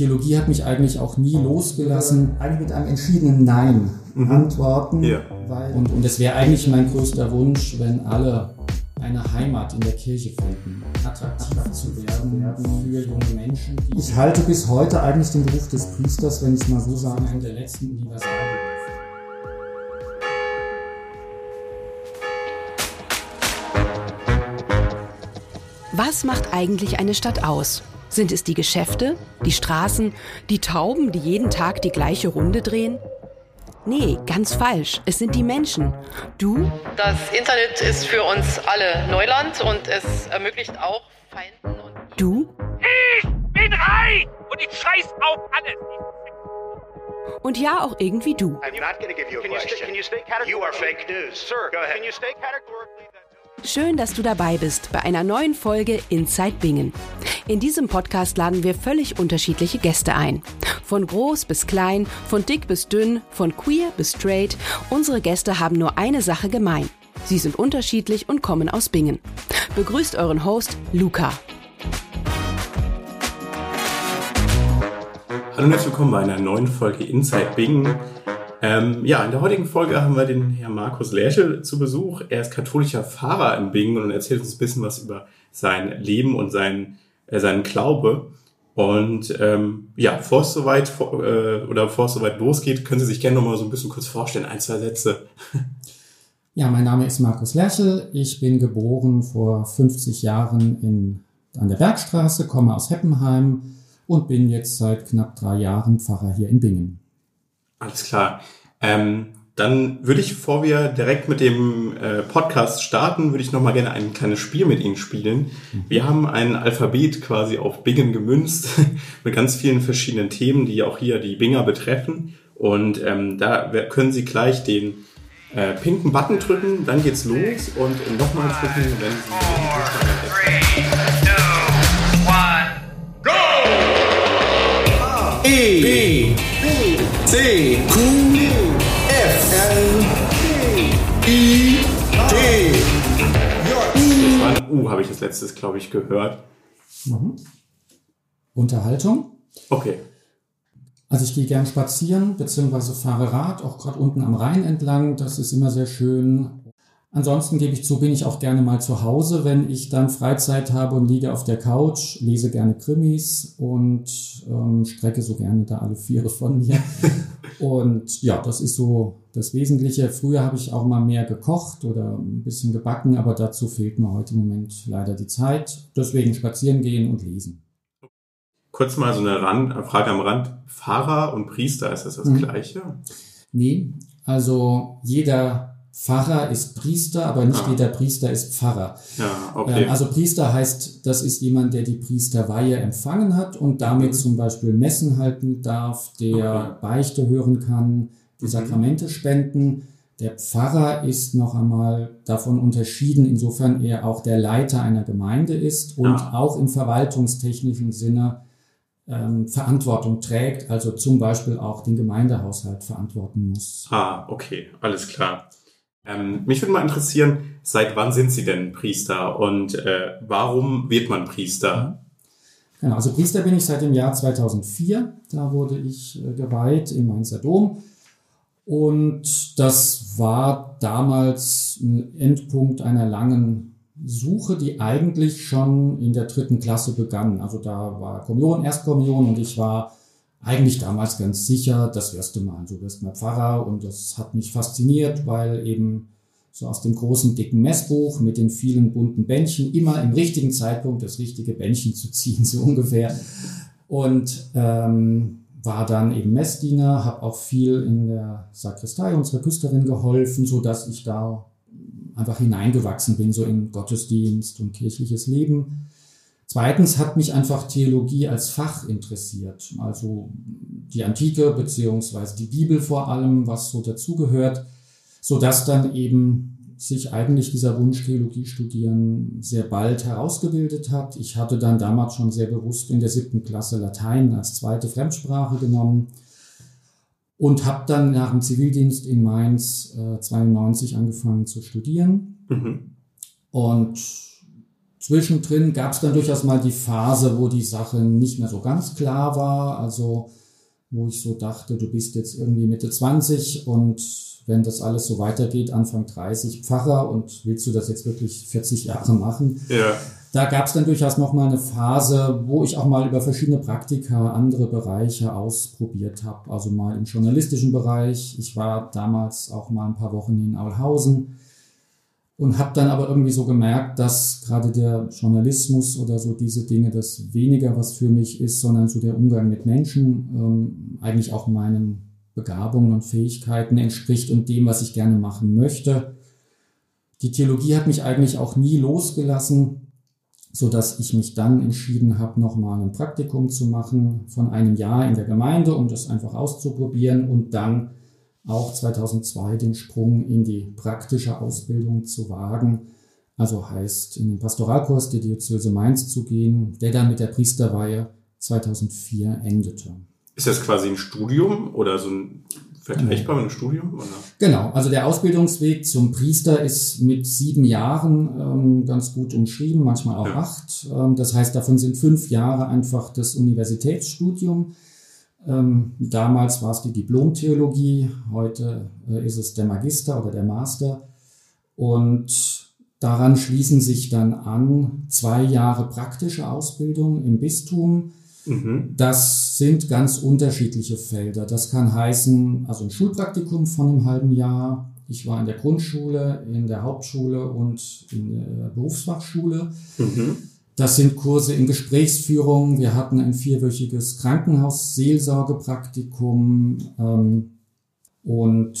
Theologie hat mich eigentlich auch nie losgelassen. Eigentlich mit einem entschiedenen Nein mhm. antworten. Ja. Weil, und, und es wäre eigentlich mein größter Wunsch, wenn alle eine Heimat in der Kirche finden, attraktiv zu werden für junge Menschen. ich halte bis heute eigentlich den Beruf des Priesters, wenn ich es mal so sagen, einen der letzten Universalberufe. Was macht eigentlich eine Stadt aus? Sind es die Geschäfte, die Straßen, die Tauben, die jeden Tag die gleiche Runde drehen? Nee, ganz falsch. Es sind die Menschen. Du? Das Internet ist für uns alle Neuland und es ermöglicht auch Feinden und. Du? Ich bin reich und ich scheiß auf alles. Und ja, auch irgendwie du. I'm not gonna give you a question. Can you stay categorically? You are fake news. Sir, go ahead. Can you stay categorically Schön, dass du dabei bist bei einer neuen Folge Inside Bingen. In diesem Podcast laden wir völlig unterschiedliche Gäste ein. Von groß bis klein, von dick bis dünn, von queer bis straight. Unsere Gäste haben nur eine Sache gemein. Sie sind unterschiedlich und kommen aus Bingen. Begrüßt euren Host Luca. Hallo und herzlich willkommen bei einer neuen Folge Inside Bingen. Ähm, ja, in der heutigen Folge haben wir den Herrn Markus Lerche zu Besuch. Er ist katholischer Pfarrer in Bingen und erzählt uns ein bisschen was über sein Leben und sein, äh, seinen Glaube. Und ähm, ja, bevor es soweit vor, äh, oder bevor es soweit losgeht, können Sie sich gerne noch mal so ein bisschen kurz vorstellen, ein, zwei Sätze. Ja, mein Name ist Markus Lerchel. Ich bin geboren vor 50 Jahren in, an der Bergstraße, komme aus Heppenheim und bin jetzt seit knapp drei Jahren Pfarrer hier in Bingen. Alles klar. Ähm, dann würde ich, bevor wir direkt mit dem äh, Podcast starten, würde ich noch mal gerne ein kleines Spiel mit Ihnen spielen. Wir haben ein Alphabet quasi auf Bingen gemünzt mit ganz vielen verschiedenen Themen, die auch hier die Binger betreffen. Und ähm, da können Sie gleich den äh, pinken Button drücken, dann geht's los und nochmal drücken, wenn Sie Go! C Q F L I T Das war ein U, habe ich das letztes, glaube ich, gehört. Mhm. Unterhaltung. Okay. Also ich gehe gern spazieren, beziehungsweise fahre Rad, auch gerade unten am Rhein entlang. Das ist immer sehr schön. Ansonsten gebe ich zu, bin ich auch gerne mal zu Hause, wenn ich dann Freizeit habe und liege auf der Couch, lese gerne Krimis und ähm, strecke so gerne da alle Viere von mir. und ja, das ist so das Wesentliche. Früher habe ich auch mal mehr gekocht oder ein bisschen gebacken, aber dazu fehlt mir heute im Moment leider die Zeit. Deswegen spazieren gehen und lesen. Kurz mal so eine Rand, Frage am Rand. Pfarrer und Priester, ist das das mhm. Gleiche? Nee, also jeder Pfarrer ist Priester, aber nicht ah. jeder Priester ist Pfarrer. Ja, okay. Ähm, also Priester heißt, das ist jemand, der die Priesterweihe empfangen hat und damit mhm. zum Beispiel Messen halten darf, der okay. Beichte hören kann, die mhm. Sakramente spenden. Der Pfarrer ist noch einmal davon unterschieden, insofern er auch der Leiter einer Gemeinde ist und ah. auch im verwaltungstechnischen Sinne ähm, Verantwortung trägt, also zum Beispiel auch den Gemeindehaushalt verantworten muss. Ah, okay, alles klar. Ähm, mich würde mal interessieren, seit wann sind Sie denn Priester und äh, warum wird man Priester? Genau, also Priester bin ich seit dem Jahr 2004. Da wurde ich äh, geweiht im Mainzer Dom. Und das war damals ein Endpunkt einer langen Suche, die eigentlich schon in der dritten Klasse begann. Also da war Kommunion, Erstkommunion und ich war eigentlich damals ganz sicher, das du mal, du wirst mal Pfarrer und das hat mich fasziniert, weil eben so aus dem großen dicken Messbuch mit den vielen bunten Bändchen immer im richtigen Zeitpunkt das richtige Bändchen zu ziehen, so ungefähr. Und ähm, war dann eben Messdiener, habe auch viel in der Sakristei unserer Küsterin geholfen, so dass ich da einfach hineingewachsen bin, so in Gottesdienst und kirchliches Leben. Zweitens hat mich einfach Theologie als Fach interessiert, also die Antike beziehungsweise die Bibel vor allem, was so dazugehört, so dass dann eben sich eigentlich dieser Wunsch Theologie studieren sehr bald herausgebildet hat. Ich hatte dann damals schon sehr bewusst in der siebten Klasse Latein als zweite Fremdsprache genommen und habe dann nach dem Zivildienst in Mainz äh, 92 angefangen zu studieren. Mhm. Und zwischendrin gab es dann durchaus mal die Phase, wo die Sache nicht mehr so ganz klar war. Also wo ich so dachte, du bist jetzt irgendwie Mitte 20 und wenn das alles so weitergeht, Anfang 30 Pfarrer und willst du das jetzt wirklich 40 Jahre machen? Ja. Da gab es dann durchaus noch mal eine Phase, wo ich auch mal über verschiedene Praktika andere Bereiche ausprobiert habe. Also mal im journalistischen Bereich. Ich war damals auch mal ein paar Wochen in Aulhausen und habe dann aber irgendwie so gemerkt, dass gerade der Journalismus oder so diese Dinge das weniger was für mich ist, sondern so der Umgang mit Menschen ähm, eigentlich auch meinen Begabungen und Fähigkeiten entspricht und dem, was ich gerne machen möchte. Die Theologie hat mich eigentlich auch nie losgelassen, so dass ich mich dann entschieden habe, nochmal ein Praktikum zu machen von einem Jahr in der Gemeinde, um das einfach auszuprobieren und dann auch 2002 den Sprung in die praktische Ausbildung zu wagen. Also heißt, in den Pastoralkurs der Diözese Mainz zu gehen, der dann mit der Priesterweihe 2004 endete. Ist das quasi ein Studium oder so ein vergleichbar mit einem Studium? Oder? Genau, also der Ausbildungsweg zum Priester ist mit sieben Jahren ähm, ganz gut umschrieben, manchmal auch Ja. acht. Ähm, das heißt, davon sind fünf Jahre einfach das Universitätsstudium. Ähm, damals war es die Diplomtheologie, heute äh, ist es der Magister oder der Master. Und daran schließen sich dann an zwei Jahre praktische Ausbildung im Bistum. Mhm. Das sind ganz unterschiedliche Felder. Das kann heißen, also ein Schulpraktikum von einem halben Jahr. Ich war in der Grundschule, in der Hauptschule und in der Berufsfachschule. Mhm. Das sind Kurse in Gesprächsführung. Wir hatten ein vierwöchiges Krankenhaus-Seelsorgepraktikum ähm, und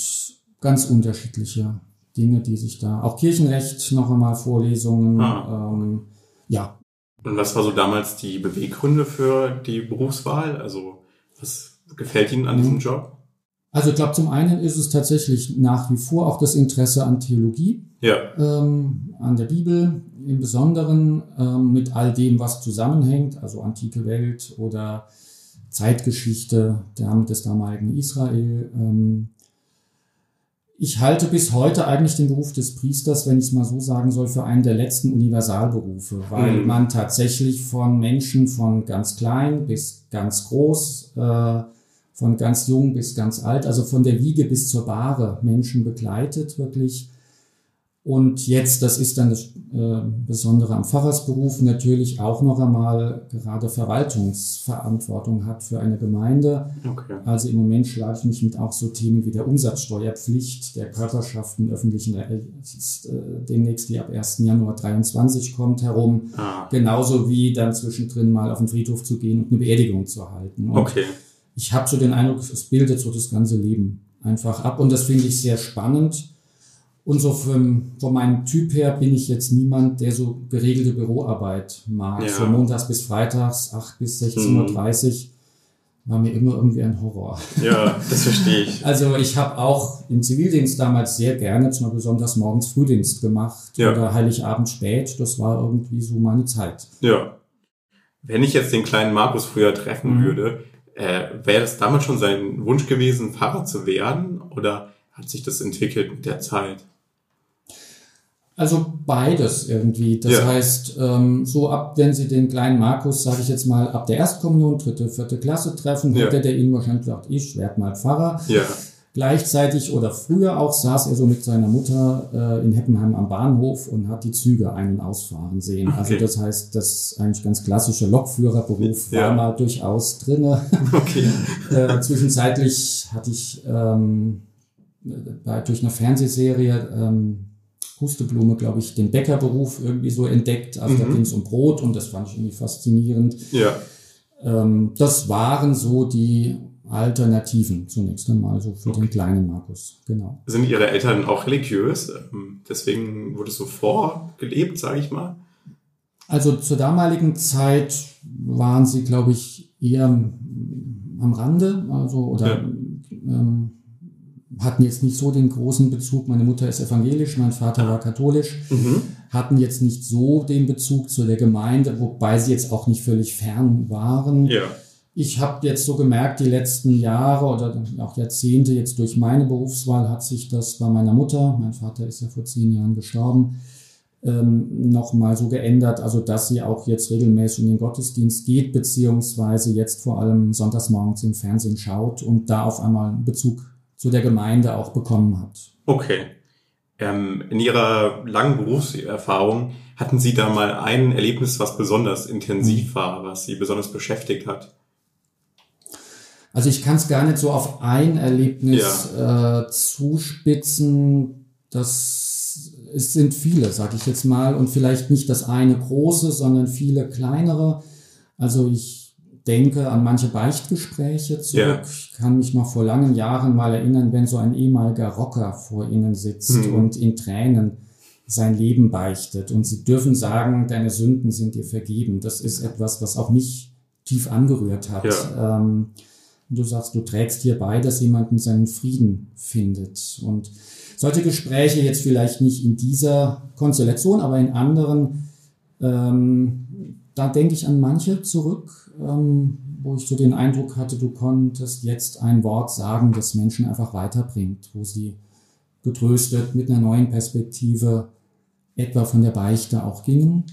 ganz unterschiedliche Dinge, die sich da, auch Kirchenrecht noch einmal Vorlesungen, Ah. ähm, ja, Und was war so damals die Beweggründe für die Berufswahl? Also was gefällt Ihnen an Mhm. diesem Job? Also ich glaube, zum einen ist es tatsächlich nach wie vor auch das Interesse an Theologie, Ja, ähm, an der Bibel im Besonderen, ähm, mit all dem, was zusammenhängt, also antike Welt oder Zeitgeschichte der, des damaligen Israel. Ähm, ich halte bis heute eigentlich den Beruf des Priesters, wenn ich es mal so sagen soll, für einen der letzten Universalberufe, weil Mhm. man tatsächlich von Menschen von ganz klein bis ganz groß, äh, von ganz jung bis ganz alt, also von der Wiege bis zur Bahre Menschen begleitet, wirklich. Und jetzt, das ist dann das äh, Besondere am Pfarrersberuf, natürlich auch noch einmal gerade Verwaltungsverantwortung hat für eine Gemeinde. okay. Also im Moment schlage ich mich mit auch so Themen wie der Umsatzsteuerpflicht der Körperschaften öffentlichen, äh, äh, demnächst die ab 1. Januar 23 kommt herum. Ah, Genauso wie dann zwischendrin mal auf den Friedhof zu gehen und eine Beerdigung zu halten. Und okay. ich habe so den Eindruck, es bildet so das ganze Leben einfach ab und das finde ich sehr spannend. Und so von, von meinem Typ her bin ich jetzt niemand, der so geregelte Büroarbeit mag. Ja. So montags bis freitags, 8 bis 16.30 Uhr, war mir immer irgendwie ein Horror. Ja, das verstehe ich. Also ich habe auch im Zivildienst damals sehr gerne, zum Beispiel besonders morgens Frühdienst gemacht Ja. oder Heiligabend spät. Das war irgendwie so meine Zeit. Ja. Wenn ich jetzt den kleinen Markus früher treffen Mhm. würde, äh, wäre das damals schon sein Wunsch gewesen, Pfarrer zu werden? Oder hat sich das entwickelt mit der Zeit? Also beides irgendwie. Das Ja. heißt, ähm, so ab, wenn Sie den kleinen Markus, sage ich jetzt mal, ab der Erstkommunion, dritte, vierte Klasse treffen, Ja. hätte der Ihnen wahrscheinlich gesagt, ich werde mal Pfarrer. Ja, Gleichzeitig oder früher auch saß er so mit seiner Mutter äh, in Heppenheim am Bahnhof und hat die Züge ein- und ausfahren sehen. Also Okay. das heißt, das eigentlich ganz klassische Lokführerberuf Ja. war mal durchaus drinne. okay. äh, zwischenzeitlich hatte ich ähm, durch eine Fernsehserie ähm, Husteblume, glaube ich, den Bäckerberuf irgendwie so entdeckt. Also da Mhm. ging es um Brot und das fand ich irgendwie faszinierend. Ja, Ähm, das waren so die Alternativen zunächst einmal so für Okay. den kleinen Markus. Genau. sind Ihre Eltern auch religiös? Ähm, Deswegen wurde es so vorgelebt, sage ich mal. Also zur damaligen Zeit waren sie, glaube ich, eher am Rande, also oder Ja. ähm, hatten jetzt nicht so den großen Bezug. Meine Mutter ist evangelisch, mein Vater war katholisch, Mhm. hatten jetzt nicht so den Bezug zu der Gemeinde, wobei sie jetzt auch nicht völlig fern waren. Ja, Ich habe jetzt so gemerkt, die letzten Jahre oder auch Jahrzehnte jetzt durch meine Berufswahl hat sich das bei meiner Mutter, mein Vater ist ja vor zehn Jahren gestorben, ähm, nochmal so geändert, also dass sie auch jetzt regelmäßig in den Gottesdienst geht, beziehungsweise jetzt vor allem sonntags morgens im Fernsehen schaut und da auf einmal einen Bezug zu der Gemeinde auch bekommen hat. Okay. Ähm, in Ihrer langen Berufserfahrung hatten Sie da mal ein Erlebnis, was besonders intensiv war, was Sie besonders beschäftigt hat? Also ich kann es gar nicht so auf ein Erlebnis ja. äh, zuspitzen. Das es sind viele, sage ich jetzt mal, und vielleicht nicht das eine große, sondern viele kleinere. Also ich denke an manche Beichtgespräche zurück. Ja. Ich kann mich noch vor langen Jahren mal erinnern, wenn so ein ehemaliger Rocker vor Ihnen sitzt mhm. und in Tränen sein Leben beichtet und Sie dürfen sagen, deine Sünden sind dir vergeben. Das ist etwas, was auch mich tief angerührt hat. Ja. Ähm, du sagst, du trägst hier bei, dass jemanden seinen Frieden findet. Und solche Gespräche jetzt vielleicht nicht in dieser Konstellation, aber in anderen, ähm, da denke ich an manche zurück, ähm, wo ich so den Eindruck hatte, du konntest jetzt ein Wort sagen, das Menschen einfach weiterbringt, wo sie getröstet mit einer neuen Perspektive etwa von der Beichte auch gingen.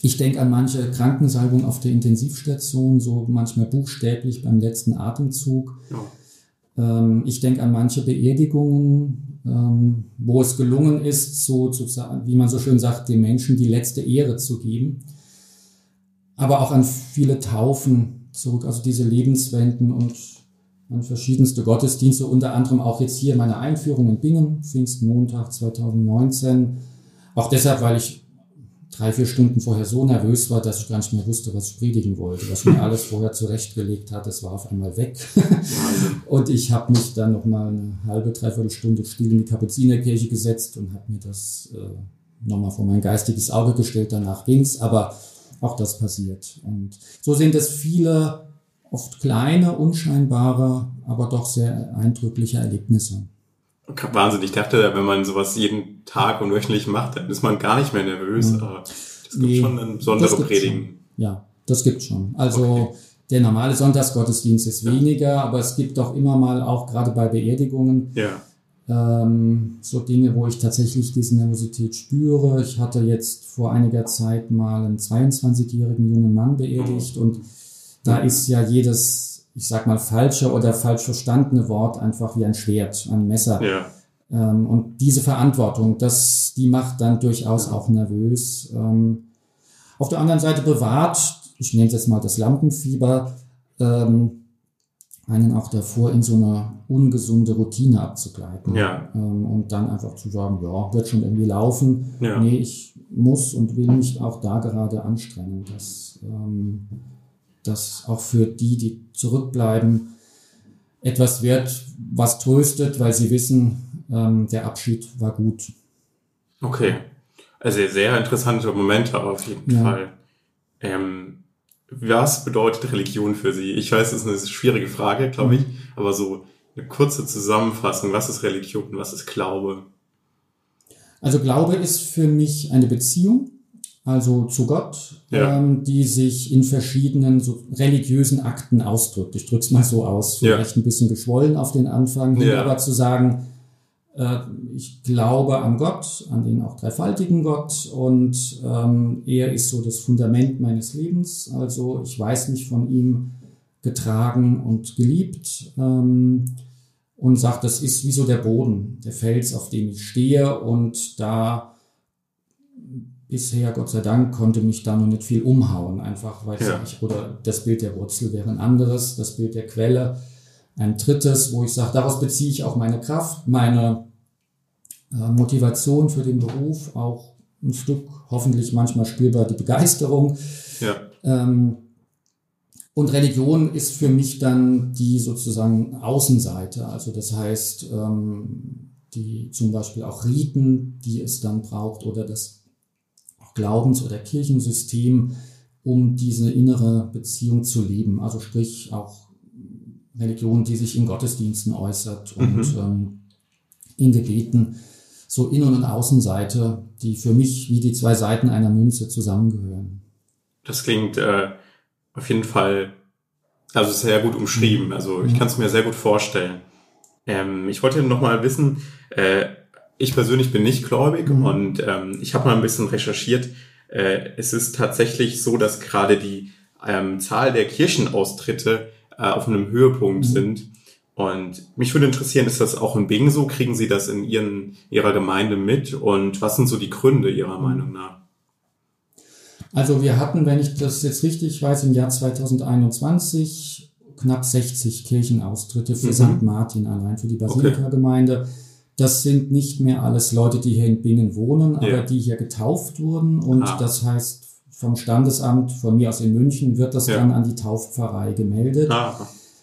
Ich denke an manche Krankensalbung auf der Intensivstation, so manchmal buchstäblich beim letzten Atemzug. Ja. Ähm, ich denke an manche Beerdigungen, ähm, wo es gelungen ist, so zu, wie man so schön sagt, den Menschen die letzte Ehre zu geben. Aber auch an viele Taufen zurück, also diese Lebenswenden und an verschiedenste Gottesdienste, unter anderem auch jetzt hier meine Einführung in Bingen, Pfingstmontag 2019. Auch deshalb, weil ich drei, vier Stunden vorher so nervös war, dass ich gar nicht mehr wusste, was ich predigen wollte. Was mir alles vorher zurechtgelegt hat, das war auf einmal weg. und ich habe mich dann noch mal eine halbe, dreiviertel Stunde still in die Kapuzinerkirche gesetzt und habe mir das äh, nochmal vor mein geistiges Auge gestellt. Danach ging's, aber auch das passiert. Und so sind es viele, oft kleine, unscheinbare, aber doch sehr eindrückliche Erlebnisse. Wahnsinn, ich dachte, wenn man sowas jeden Tag und wöchentlich macht, dann ist man gar nicht mehr nervös. Mhm. Aber das gibt nee, schon eine besondere Predigen. Ja, das gibt schon. Also okay. der normale Sonntagsgottesdienst ist ja. weniger, aber es gibt doch immer mal auch gerade bei Beerdigungen ja. Ähm, so Dinge, wo ich tatsächlich diese Nervosität spüre. Ich hatte jetzt vor einiger Zeit mal einen 22-jährigen jungen Mann beerdigt und da ist ja jedes ich sag mal, falsche oder falsch verstandene Wort einfach wie ein Schwert, ein Messer. Ja. Ähm, und diese Verantwortung, das, die macht dann durchaus auch nervös. Ähm, auf der anderen Seite bewahrt, ich nenne es jetzt mal das Lampenfieber, ähm, einen auch davor in so eine ungesunde Routine abzugleiten. Ja. Ähm, und dann einfach zu sagen, ja, wird schon irgendwie laufen. Ja. Nee, ich muss und will mich auch da gerade anstrengen. Das, ähm, dass auch für die, die zurückbleiben, etwas wird, was tröstet, weil sie wissen, ähm, der Abschied war gut. Okay. Also sehr interessante Momente auf jeden ja. Fall. Ähm, was bedeutet Religion für Sie? Ich weiß, das ist eine schwierige Frage, glaube ich, mhm. aber so eine kurze Zusammenfassung. Was ist Religion? Was ist Glaube? Also Glaube ist für mich eine Beziehung also zu Gott, ja. ähm, die sich in verschiedenen so religiösen Akten ausdrückt. Ich drück's mal so aus, vielleicht ja. ein bisschen geschwollen auf den Anfang, ja. aber zu sagen, ich glaube an Gott, an den auch dreifaltigen Gott und ähm, er ist so das Fundament meines Lebens. Also ich weiß mich von ihm getragen und geliebt ähm, und sagt, das ist wie so der Boden, der Fels, auf dem ich stehe und da bisher, Gott sei Dank, konnte mich da noch nicht viel umhauen, einfach weil ja. ich, oder das Bild der Wurzel wäre ein anderes, das Bild der Quelle ein drittes, wo ich sage, daraus beziehe ich auch meine Kraft, meine äh, Motivation für den Beruf, auch ein Stück, hoffentlich manchmal spürbar die Begeisterung. Ja. Ähm, und Religion ist für mich dann die sozusagen Außenseite, also das heißt, ähm, die zum Beispiel auch Riten, die es dann braucht, oder das Glaubens- oder Kirchensystem, um diese innere Beziehung zu leben. Also sprich auch Religion, die sich in Gottesdiensten äußert und mhm. ähm, in Gebeten. So Innen- und Außenseite, die für mich wie die zwei Seiten einer Münze zusammengehören. Das klingt äh, auf jeden Fall also sehr gut umschrieben. Also ich mhm. kann es mir sehr gut vorstellen. Ähm, ich wollte noch mal wissen, äh, ich persönlich bin nicht gläubig Mhm. und ähm, ich habe mal ein bisschen recherchiert. Äh, es ist tatsächlich so, dass gerade die ähm, Zahl der Kirchenaustritte äh, auf einem Höhepunkt Mhm. sind. Und mich würde interessieren, ist das auch in Bingen so? Kriegen Sie das in Ihren, Ihrer Gemeinde mit? Und was sind so die Gründe Ihrer Mhm. Meinung nach? Also wir hatten, wenn ich das jetzt richtig weiß, im Jahr 2021 knapp 60 Kirchenaustritte für Mhm. St. Martin allein, für die Basilika-Gemeinde. Das sind nicht mehr alles Leute, die hier in Bingen wohnen, aber Ja. die hier getauft wurden. Und Ah. das heißt, vom Standesamt, von mir aus in München, wird das Ja. dann an die Taufpfarrei gemeldet, Ah,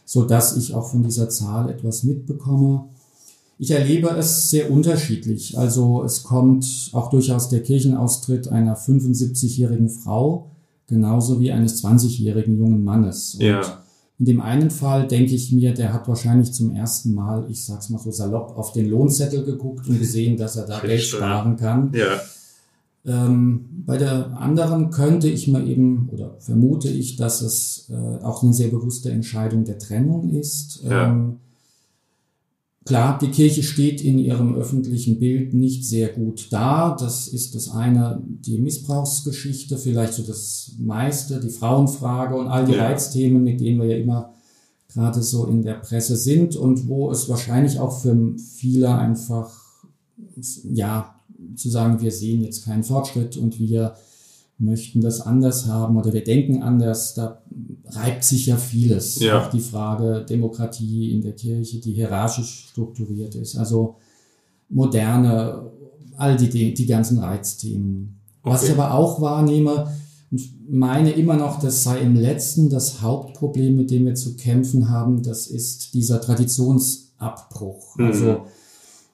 so dass ich auch von dieser Zahl etwas mitbekomme. Ich erlebe es sehr unterschiedlich. Also es kommt auch durchaus der Kirchenaustritt einer 75-jährigen Frau, genauso wie eines 20-jährigen jungen Mannes. Und Ja. in dem einen Fall denke ich mir, der hat wahrscheinlich zum ersten Mal, ich sag's mal so salopp, auf den Lohnzettel geguckt und gesehen, dass er da Geld sparen kann. ja, Ähm, bei der anderen könnte ich mir eben oder vermute ich, dass es äh, auch eine sehr bewusste Entscheidung der Trennung ist. Ja. Ähm, klar, die Kirche steht in ihrem öffentlichen Bild nicht sehr gut da. Das ist das eine, die Missbrauchsgeschichte, vielleicht so das meiste, die Frauenfrage und all die Ja. Reizthemen, mit denen wir ja immer gerade so in der Presse sind und wo es wahrscheinlich auch für viele einfach ja, zu sagen, wir sehen jetzt keinen Fortschritt und wir möchten das anders haben oder wir denken anders, da reibt sich ja vieles. Ja. Auch die Frage Demokratie in der Kirche, die hierarchisch strukturiert ist. Also moderne, all die, die, ganzen Reizthemen. Was Okay. ich aber auch wahrnehme und meine immer noch, das sei im letzten das Hauptproblem, mit dem wir zu kämpfen haben, das ist dieser Traditionsabbruch. Mhm. Also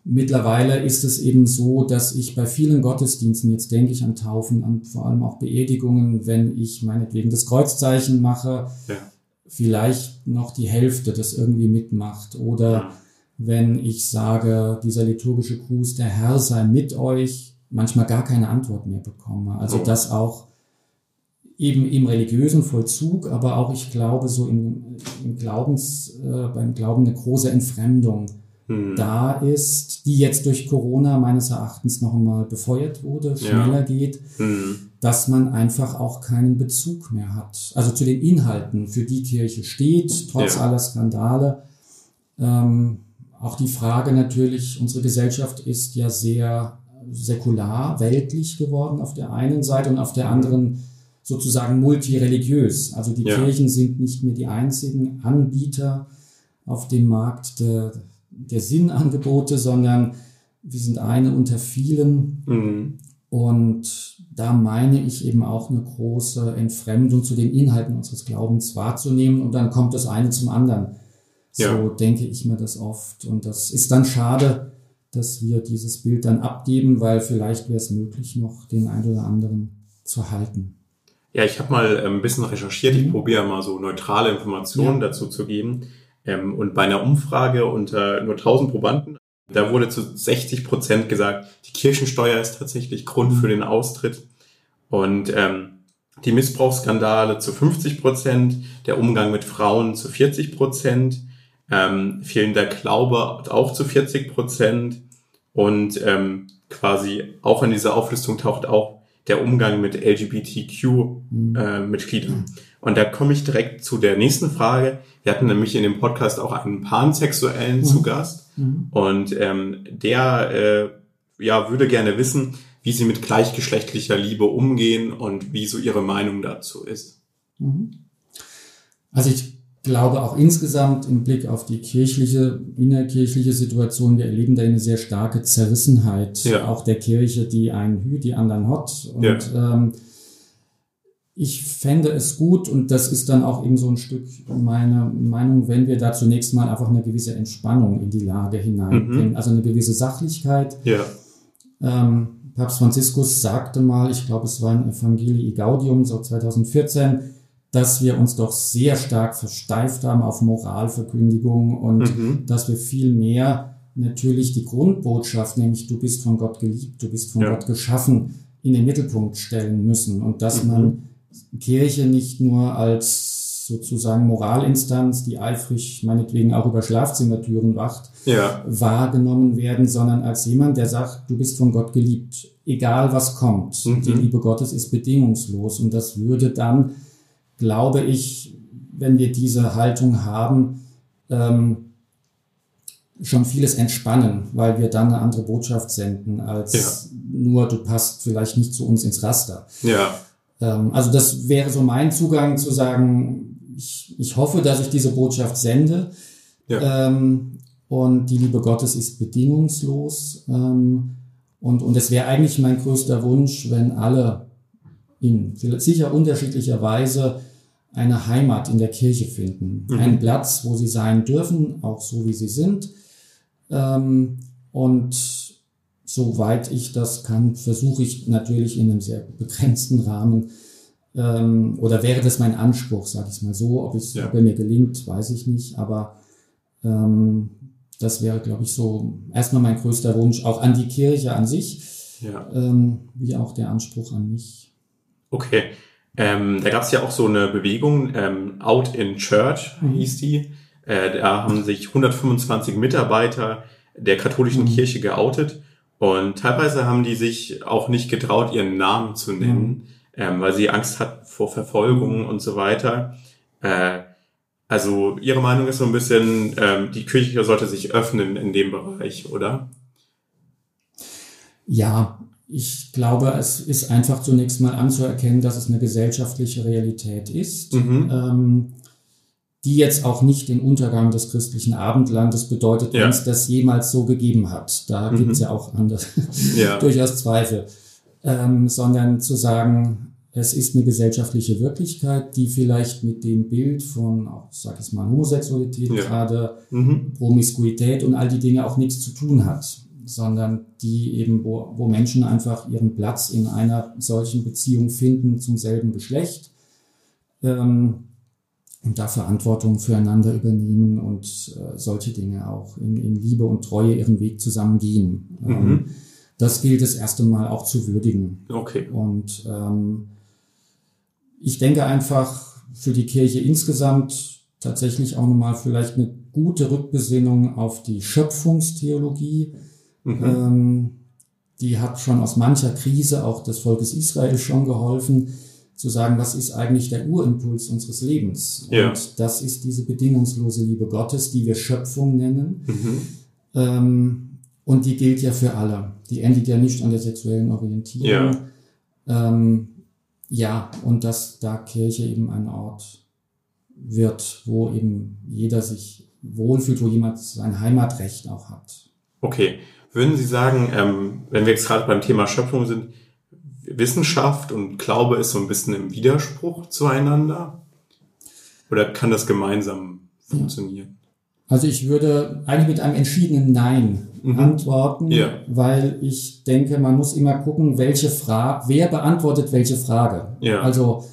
Mittlerweile ist es eben so, dass ich bei vielen Gottesdiensten, jetzt denke ich an Taufen, an vor allem auch Beerdigungen, wenn ich meinetwegen das Kreuzzeichen mache, ja, vielleicht noch die Hälfte das irgendwie mitmacht. Oder ja, wenn ich sage, dieser liturgische Gruß, der Herr sei mit euch, manchmal gar keine Antwort mehr bekomme. Also Oh. das auch eben im religiösen Vollzug, aber auch, ich glaube, so im, im Glaubens, äh, beim Glauben eine große Entfremdung hm, da ist, die jetzt durch Corona meines Erachtens noch einmal befeuert wurde, schneller geht, hm, dass man einfach auch keinen Bezug mehr hat. Also zu den Inhalten, für die Kirche steht, trotz Ja. aller Skandale. Ähm, auch die Frage natürlich, unsere Gesellschaft ist ja sehr säkular, weltlich geworden auf der einen Seite und auf der anderen sozusagen multireligiös. Also die Ja. Kirchen sind nicht mehr die einzigen Anbieter auf dem Markt der, der Sinnangebote, sondern wir sind eine unter vielen. hm, Und da meine ich eben auch eine große Entfremdung zu den Inhalten unseres Glaubens wahrzunehmen und dann kommt das eine zum anderen. So Ja. denke ich mir das oft. Und das ist dann schade, dass wir dieses Bild dann abgeben, weil vielleicht wäre es möglich, noch den einen oder anderen zu halten. Ja, ich habe mal ähm, ein bisschen recherchiert. Ich Mhm. probiere mal so neutrale Informationen Ja. dazu zu geben. Ähm, und bei einer Umfrage unter nur 1000 Probanden, da wurde zu 60 Prozent gesagt, die Kirchensteuer ist tatsächlich Grund für den Austritt. Und ähm, die Missbrauchsskandale zu 50 Prozent, der Umgang mit Frauen zu 40 Prozent, ähm, fehlender Glaube auch zu 40 Prozent. Und ähm, quasi auch in dieser Auflistung taucht auch der Umgang mit LGBTQ-Mitgliedern. Und da komme ich direkt zu der nächsten Frage. Wir hatten nämlich in dem Podcast auch einen Pansexuellen zu Gast. Mhm. Und ähm, der äh, ja, würde gerne wissen, wie sie mit gleichgeschlechtlicher Liebe umgehen und wie so ihre Meinung dazu ist. Mhm. Also ich glaube auch insgesamt im Blick auf die kirchliche, innerkirchliche Situation, wir erleben da eine sehr starke Zerrissenheit Ja. auch der Kirche, die einen hüt, die anderen hot. Und Ja. ähm, ich fände es gut, und das ist dann auch eben so ein Stück meine Meinung, wenn wir da zunächst mal einfach eine gewisse Entspannung in die Lage hineinbringen, Mhm. also eine gewisse Sachlichkeit. Ja, Ähm, Papst Franziskus sagte mal, ich glaube, es war in Evangelii Gaudium, so 2014, dass wir uns doch sehr stark versteift haben auf Moralverkündigung und Mhm. dass wir viel mehr natürlich die Grundbotschaft, nämlich du bist von Gott geliebt, du bist von Ja. Gott geschaffen, in den Mittelpunkt stellen müssen und dass Mhm. man Kirche nicht nur als sozusagen Moralinstanz, die eifrig meinetwegen auch über Schlafzimmertüren wacht, Ja. wahrgenommen werden, sondern als jemand, der sagt, du bist von Gott geliebt, egal was kommt. Mhm. Die Liebe Gottes ist bedingungslos und das würde dann, glaube ich, wenn wir diese Haltung haben, ähm, schon vieles entspannen, weil wir dann eine andere Botschaft senden, als nur du passt vielleicht nicht zu uns ins Raster. Ja. Ähm, also das wäre so mein Zugang zu sagen, ich, ich hoffe, dass ich diese Botschaft sende. Ja. Ähm, und die Liebe Gottes ist bedingungslos. Ähm, und, und es wäre eigentlich mein größter Wunsch, wenn alle in sicher unterschiedlicher Weise eine Heimat in der Kirche finden. Einen Platz, wo sie sein dürfen, auch so wie sie sind. Ähm, und soweit ich das kann, versuche ich natürlich in einem sehr begrenzten Rahmen, ähm, oder wäre das mein Anspruch, sage ich mal so. Ob, es, Ja. ob er mir gelingt, weiß ich nicht, aber ähm, das wäre, glaube ich, so erstmal mein größter Wunsch, auch an die Kirche an sich, Ja. ähm, wie auch der Anspruch an mich. Okay. Ähm, da gab es ja auch so eine Bewegung, ähm, Out in Church hieß die. Äh, da haben sich 125 Mitarbeiter der katholischen Kirche geoutet und teilweise haben die sich auch nicht getraut, ihren Namen zu nennen, ähm, weil sie Angst hatten vor Verfolgung und so weiter. Äh, also ihre Meinung ist so ein bisschen, ähm, die Kirche sollte sich öffnen in dem Bereich, oder? Ja, ich glaube, es ist einfach zunächst mal anzuerkennen, dass es eine gesellschaftliche Realität ist, Mhm. ähm, die jetzt auch nicht den Untergang des christlichen Abendlandes bedeutet, Ja. wenn es das jemals so gegeben hat. Da Mhm. gibt es ja auch anders, Ja. durchaus Zweifel, ähm, sondern zu sagen, es ist eine gesellschaftliche Wirklichkeit, die vielleicht mit dem Bild von, sag ich mal, Homosexualität Ja. gerade Mhm. Promiskuität und all die Dinge auch nichts zu tun hat, sondern die eben, wo, wo Menschen einfach ihren Platz in einer solchen Beziehung finden zum selben Geschlecht ähm, und da Verantwortung füreinander übernehmen und äh, solche Dinge auch in, in Liebe und Treue ihren Weg zusammen gehen. Ähm, Mhm. das gilt das erste Mal auch zu würdigen. Okay. Und ähm, ich denke einfach für die Kirche insgesamt tatsächlich auch nochmal vielleicht eine gute Rückbesinnung auf die Schöpfungstheologie. Mhm. Ähm, die hat schon aus mancher Krise auch des Volkes Israel schon geholfen, zu sagen, was ist eigentlich der Urimpuls unseres Lebens? Ja. Und das ist diese bedingungslose Liebe Gottes, die wir Schöpfung nennen. Mhm. Ähm, und die gilt ja für alle. Die endet ja nicht an der sexuellen Orientierung. Ja, ähm, ja und dass da Kirche eben ein Ort wird, wo eben jeder sich wohlfühlt, wo jemand sein Heimatrecht auch hat. Okay. Würden Sie sagen, ähm, wenn wir jetzt gerade beim Thema Schöpfung sind, Wissenschaft und Glaube ist so ein bisschen im Widerspruch zueinander? Oder kann das gemeinsam funktionieren? Also ich würde eigentlich mit einem entschiedenen Nein Mhm. antworten, Ja. weil ich denke, man muss immer gucken, welche Frage, wer beantwortet welche Frage. Ja. Also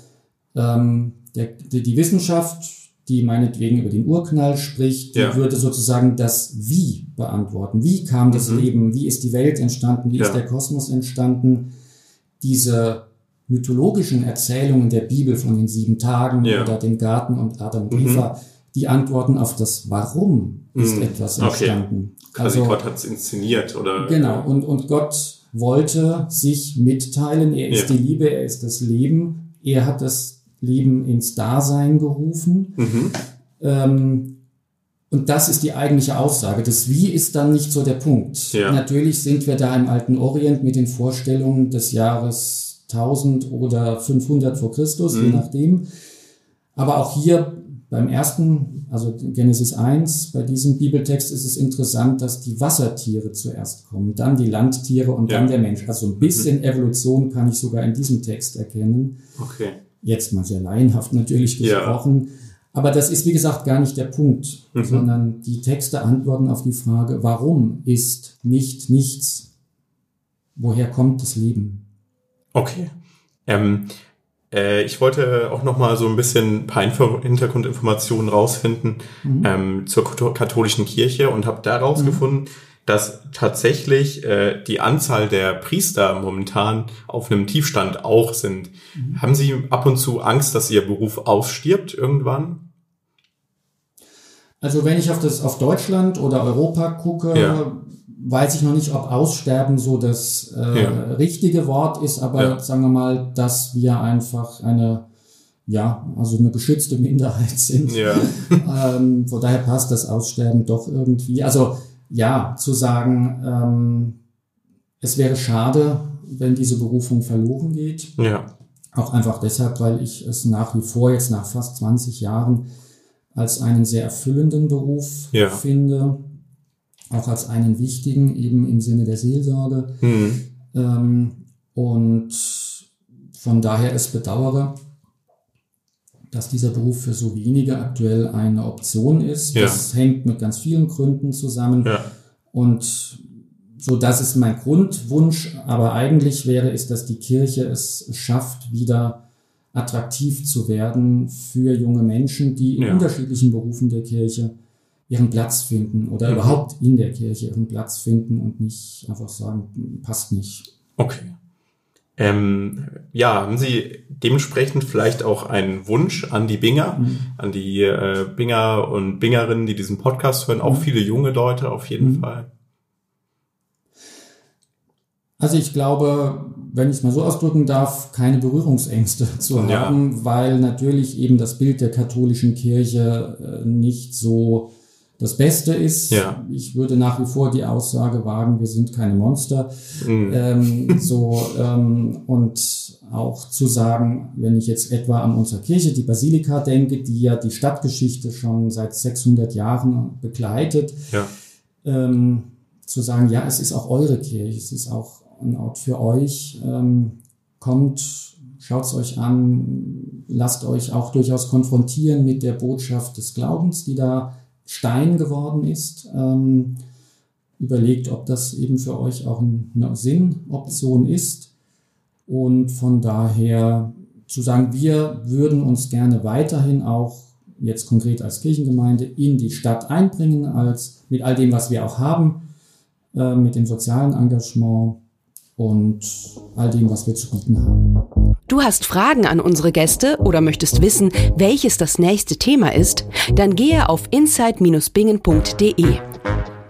ähm, der, die, die Wissenschaft, die meinetwegen über den Urknall spricht, die Ja. würde sozusagen das Wie beantworten. Wie kam das Mhm. Leben? Wie ist die Welt entstanden? Wie Ja. ist der Kosmos entstanden? Diese mythologischen Erzählungen der Bibel von den sieben Tagen Ja. oder dem Garten und Adam und Mhm. Eva, die antworten auf das Warum ist Mhm. etwas Okay. entstanden. Quasi Also- Gott hat es inszeniert oder? Genau, und, und Gott wollte sich mitteilen, er ist die Liebe, er ist das Leben, er hat das Leben ins Dasein gerufen. Mhm. Ähm, und das ist die eigentliche Aussage. Das Wie ist dann nicht so der Punkt. Ja. Natürlich sind wir da im alten Orient mit den Vorstellungen des Jahres 1000 oder 500 vor Christus, je Mhm. nachdem. Aber auch hier beim ersten, also Genesis 1, bei diesem Bibeltext ist es interessant, dass die Wassertiere zuerst kommen, dann die Landtiere und Ja. dann der Mensch. Also ein bisschen Evolution kann ich sogar in diesem Text erkennen. Okay. Jetzt mal sehr laienhaft natürlich Ja. gesprochen. Aber das ist, wie gesagt, gar nicht der Punkt, Mhm. sondern die Texte antworten auf die Frage, warum ist nicht nichts? Woher kommt das Leben? Okay. Ähm, äh, ich wollte auch noch mal so ein bisschen ein paar Info Hintergrundinformationen rausfinden Mhm. ähm, zur katholischen Kirche und habe da rausgefunden, dass tatsächlich äh, die Anzahl der Priester momentan auf einem Tiefstand auch sind. Mhm. Haben Sie ab und zu Angst, dass Ihr Beruf ausstirbt irgendwann? Also wenn ich auf das auf Deutschland oder Europa gucke, ja. weiß ich noch nicht, ob Aussterben so das äh, ja. richtige Wort ist, aber ja. sagen wir mal, dass wir einfach eine ja, also eine geschützte Minderheit sind. Ja. ähm, von daher passt das Aussterben doch irgendwie. Also ja, zu sagen, ähm, es wäre schade, wenn diese Berufung verloren geht. Ja. Auch einfach deshalb, weil ich es nach wie vor jetzt nach fast 20 Jahren als einen sehr erfüllenden Beruf ja. finde, auch als einen wichtigen, eben im Sinne der Seelsorge. Mhm. Ähm, und von daher es bedauere, dass dieser Beruf für so wenige aktuell eine Option ist. Ja. Das hängt mit ganz vielen Gründen zusammen. Ja. Und so, das ist mein Grundwunsch. Aber eigentlich wäre es, dass die Kirche es schafft, wieder attraktiv zu werden für junge Menschen, die in ja. unterschiedlichen Berufen der Kirche ihren Platz finden oder mhm. überhaupt in der Kirche ihren Platz finden und nicht einfach sagen, passt nicht. Okay. Ähm, ja, haben Sie dementsprechend vielleicht auch einen Wunsch an die Binger, mhm. an die äh, Binger und Bingerinnen, die diesen Podcast hören, auch mhm. viele junge Leute auf jeden mhm. Fall? Also ich glaube, wenn ich es mal so ausdrücken darf, keine Berührungsängste zu ja. haben, weil natürlich eben das Bild der katholischen Kirche äh, nicht so das Beste ist, ja. ich würde nach wie vor die Aussage wagen, wir sind keine Monster. Mhm. Ähm, so ähm, und auch zu sagen, wenn ich jetzt etwa an unsere Kirche, die Basilika denke, die ja die Stadtgeschichte schon seit 600 Jahren begleitet, ja. ähm, zu sagen, ja, es ist auch eure Kirche, es ist auch ein Ort für euch. Ähm, kommt, schaut's euch an, lasst euch auch durchaus konfrontieren mit der Botschaft des Glaubens, die da Stein geworden ist. Ähm, überlegt, ob das eben für euch auch eine Sinnoption ist. Und von daher zu sagen, wir würden uns gerne weiterhin auch jetzt konkret als Kirchengemeinde in die Stadt einbringen, als mit all dem, was wir auch haben, äh, mit dem sozialen Engagement und all dem, was wir zu bieten haben. Du hast Fragen an unsere Gäste oder möchtest wissen, welches das nächste Thema ist? Dann gehe auf insight-bingen.de.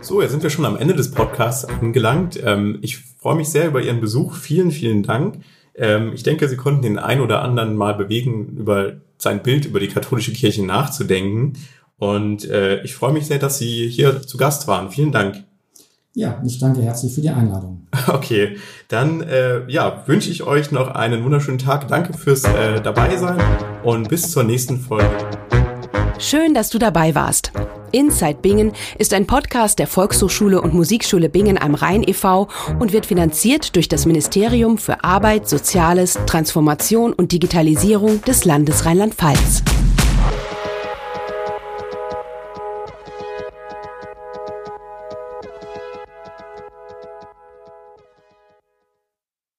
So, jetzt sind wir schon am Ende des Podcasts angelangt. Ähm, ich freue mich sehr über Ihren Besuch. Vielen, vielen Dank. Ähm, ich denke, Sie konnten den ein oder anderen mal bewegen, über sein Bild über die katholische Kirche nachzudenken. Und äh, ich freue mich sehr, dass Sie hier zu Gast waren. Vielen Dank. Ja, ich danke herzlich für die Einladung. Okay, dann äh, ja, wünsche ich euch noch einen wunderschönen Tag. Danke fürs äh, dabei sein und bis zur nächsten Folge. Schön, dass du dabei warst. Inside Bingen ist ein Podcast der Volkshochschule und Musikschule Bingen am Rhein e.V. und wird finanziert durch das Ministerium für Arbeit, Soziales, Transformation und Digitalisierung des Landes Rheinland-Pfalz.